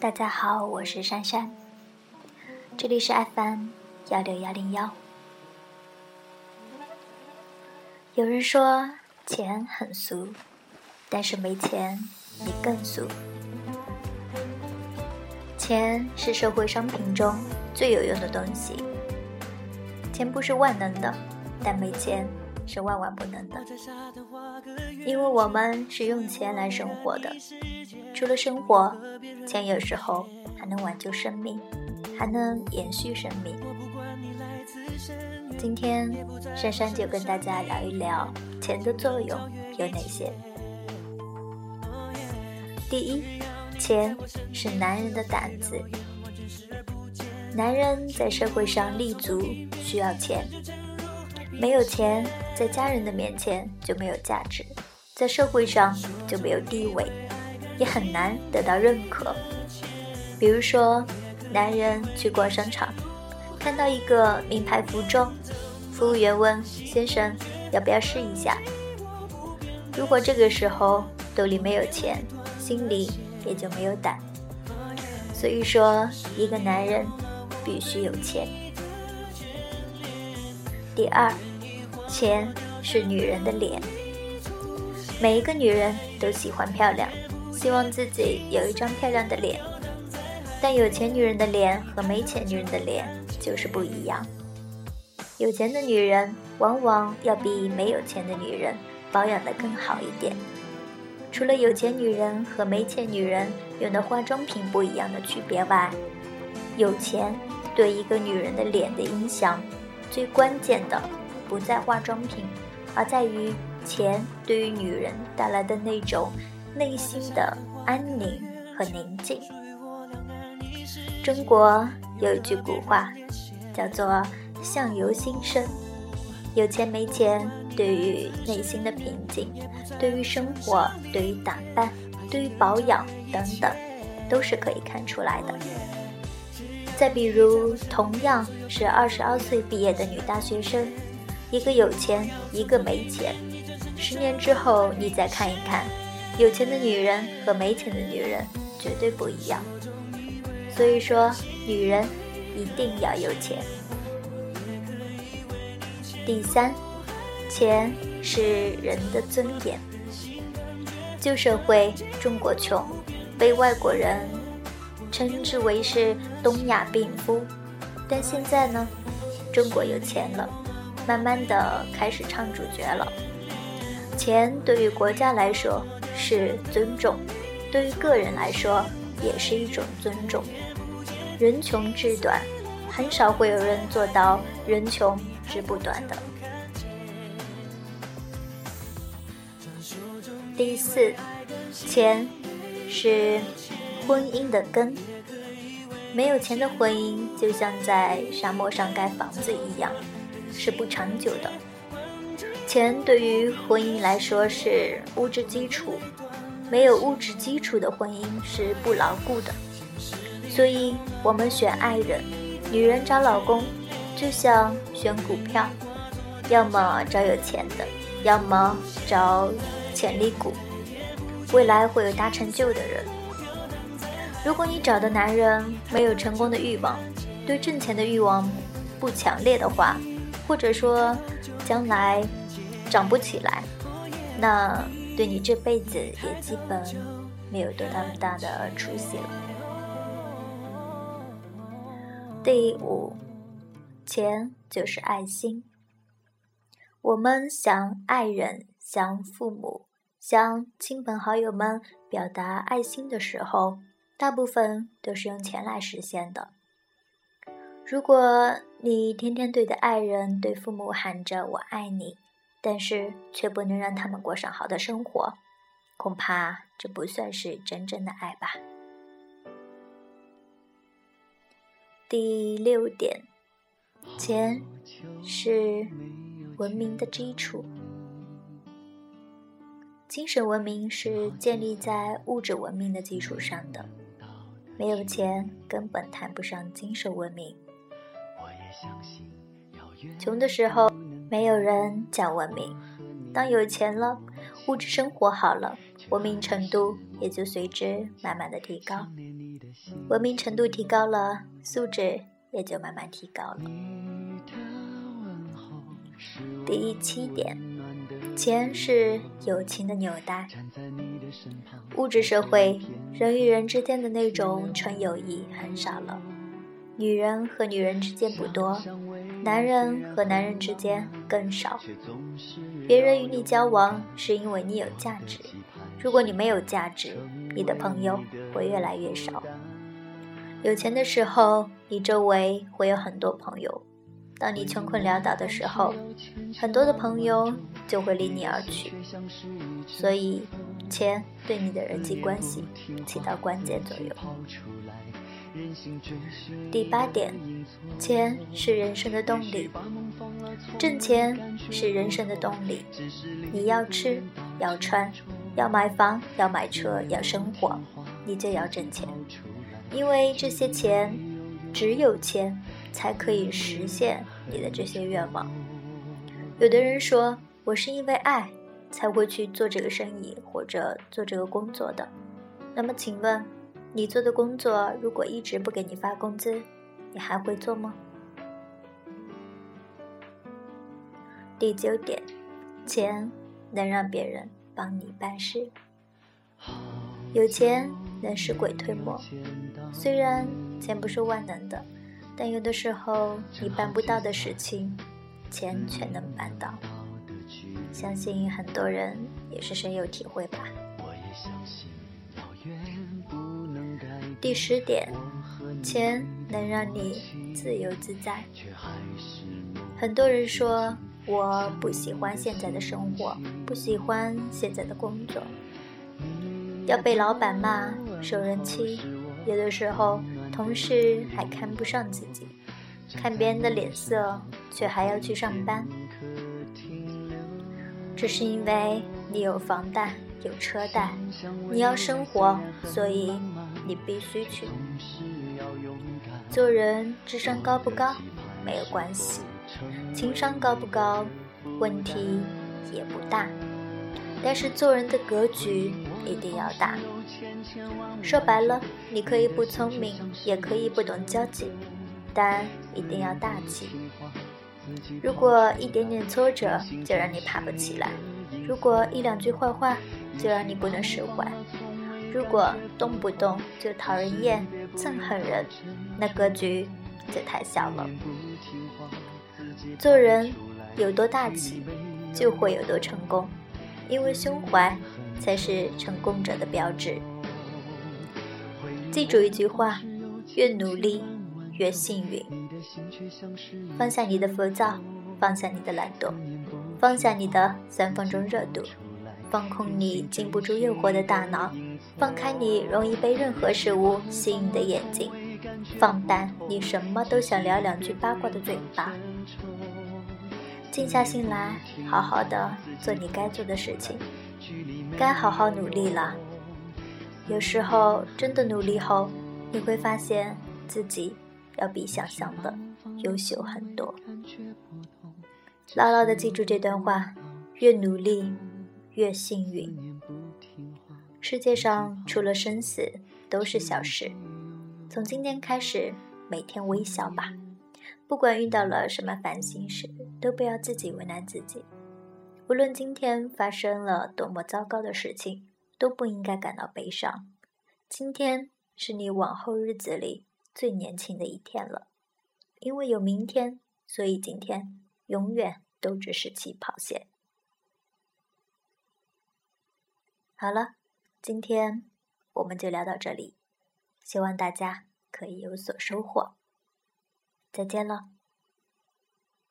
大家好，我是珊珊，这里是 FM 幺六幺零幺。有人说钱很俗，但是没钱你更俗。钱是社会商品中最有用的东西，钱不是万能的，但没钱是万万不能的，因为我们是用钱来生活的。除了生活，钱有时候还能挽救生命，还能延续生命。今天珊珊就跟大家聊一聊钱的作用有哪些。第一，钱是男人的胆子。男人在社会上立足需要钱，没有钱，在家人的面前就没有价值，在社会上就没有地位。也很难得到认可。比如说，男人去逛商场，看到一个名牌服装，服务员问先生要不要试一下。如果这个时候兜里没有钱，心里也就没有胆。所以说，一个男人必须有钱。第二，钱是女人的脸。每一个女人都喜欢漂亮。希望自己有一张漂亮的脸，但有钱女人的脸和没钱女人的脸就是不一样。有钱的女人往往要比没有钱的女人保养得更好一点。除了有钱女人和没钱女人用的化妆品不一样的区别外，有钱对一个女人的脸的影响，最关键的不在化妆品，而在于钱对于女人带来的那种。内心的安宁和宁静。中国有一句古话，叫做“相由心生”。有钱没钱，对于内心的平静，对于生活，对于打扮，对于保养等等，都是可以看出来的。再比如，同样是二十二岁毕业的女大学生，一个有钱，一个没钱。十年之后，你再看一看。有钱的女人和没钱的女人绝对不一样，所以说女人一定要有钱。第三，钱是人的尊严。旧社会中国穷，被外国人称之为是东亚病夫，但现在呢，中国有钱了，慢慢的开始唱主角了。钱对于国家来说。是尊重，对于个人来说也是一种尊重。人穷志短，很少会有人做到人穷志不短的。第四，钱是婚姻的根。没有钱的婚姻就像在沙漠上盖房子一样，是不长久的。钱对于婚姻来说是物质基础，没有物质基础的婚姻是不牢固的。所以，我们选爱人，女人找老公，就像选股票，要么找有钱的，要么找潜力股，未来会有大成就的人。如果你找的男人没有成功的欲望，对挣钱的欲望不强烈的话，或者说将来。长不起来，那对你这辈子也基本没有多大大的出息了。第五，钱就是爱心。我们向爱人、向父母、向亲朋好友们表达爱心的时候，大部分都是用钱来实现的。如果你天天对着爱人、对父母喊着“我爱你”，但是却不能让他们过上好的生活，恐怕这不算是真正的爱吧。第六点，钱是文明的基础，精神文明是建立在物质文明的基础上的，没有钱根本谈不上精神文明。穷的时候。没有人讲文明，当有钱了，物质生活好了，文明程度也就随之慢慢的提高。文明程度提高了，素质也就慢慢提高了。第七点，钱是友情的纽带。物质社会，人与人之间的那种纯友谊很少了。女人和女人之间不多，男人和男人之间更少。别人与你交往是因为你有价值，如果你没有价值，你的朋友会越来越少。有钱的时候，你周围会有很多朋友。当你穷困潦倒的时候，很多的朋友就会离你而去，所以钱对你的人际关系起到关键作用。第八点，钱是人生的动力，挣钱是人生的动力。你要吃，要穿，要买房，要买车，要生活，你就要挣钱，因为这些钱，只有钱。才可以实现你的这些愿望。有的人说，我是因为爱才会去做这个生意或者做这个工作的。那么，请问，你做的工作如果一直不给你发工资，你还会做吗？第九点，钱能让别人帮你办事。有钱能使鬼推磨，虽然钱不是万能的。但有的时候，你办不到的事情，钱却能办到。相信很多人也是深有体会吧。第十点，钱能让你自由自在。很多人说我不喜欢现在的生活，不喜欢现在的工作，要被老板骂，受人欺，有的时候。同事还看不上自己，看别人的脸色，却还要去上班。这是因为你有房贷，有车贷，你要生活，所以你必须去。做人智商高不高没有关系，情商高不高问题也不大，但是做人的格局一定要大。说白了，你可以不聪明，也可以不懂交际，但一定要大气。如果一点点挫折就让你爬不起来，如果一两句坏话就让你不能释怀，如果动不动就讨人厌、憎恨人，那格局就太小了。做人有多大气，就会有多成功，因为胸怀才是成功者的标志。记住一句话：越努力越幸运。放下你的浮躁，放下你的懒惰，放下你的三分钟热度，放空你禁不住诱惑的大脑，放开你容易被任何事物吸引的眼睛，放淡你什么都想聊两句八卦的嘴巴。静下心来，好好的做你该做的事情，该好好努力了。有时候真的努力后，你会发现自己要比想象的优秀很多。牢牢的记住这段话：越努力越幸运。世界上除了生死都是小事。从今天开始，每天微笑吧。不管遇到了什么烦心事，都不要自己为难自己。无论今天发生了多么糟糕的事情。都不应该感到悲伤。今天是你往后日子里最年轻的一天了，因为有明天，所以今天永远都只是起跑线。好了，今天我们就聊到这里，希望大家可以有所收获。再见了。